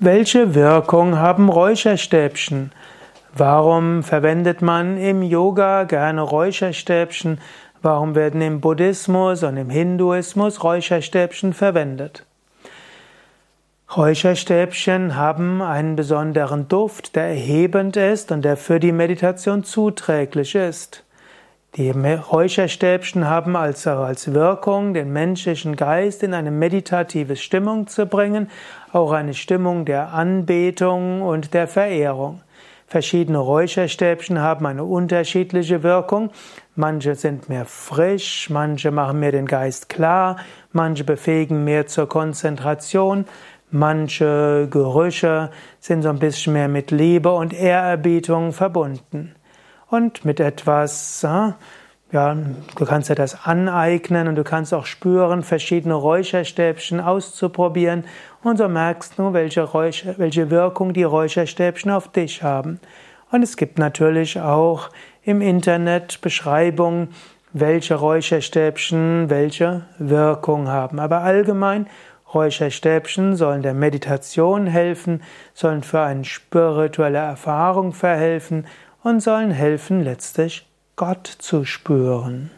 Welche Wirkung haben Räucherstäbchen? Warum verwendet man im Yoga gerne Räucherstäbchen? Warum werden im Buddhismus und im Hinduismus Räucherstäbchen verwendet? Räucherstäbchen haben einen besonderen Duft, der erhebend ist und der für die Meditation zuträglich ist. Die Räucherstäbchen haben also als Wirkung, den menschlichen Geist in eine meditative Stimmung zu bringen, auch eine Stimmung der Anbetung und der Verehrung. Verschiedene Räucherstäbchen haben eine unterschiedliche Wirkung. Manche sind mehr frisch, manche machen mir den Geist klar, manche befähigen mehr zur Konzentration, manche Gerüche sind so ein bisschen mehr mit Liebe und Ehrerbietung verbunden und mit etwas, ja, du kannst dir das aneignen und du kannst auch spüren, verschiedene Räucherstäbchen auszuprobieren und so merkst du, welche, Räucher, welche Wirkung die Räucherstäbchen auf dich haben. Und es gibt natürlich auch im Internet Beschreibungen, welche Räucherstäbchen welche Wirkung haben. Aber allgemein, Räucherstäbchen sollen der Meditation helfen, sollen für eine spirituelle Erfahrung verhelfen und sollen helfen, letztlich Gott zu spüren.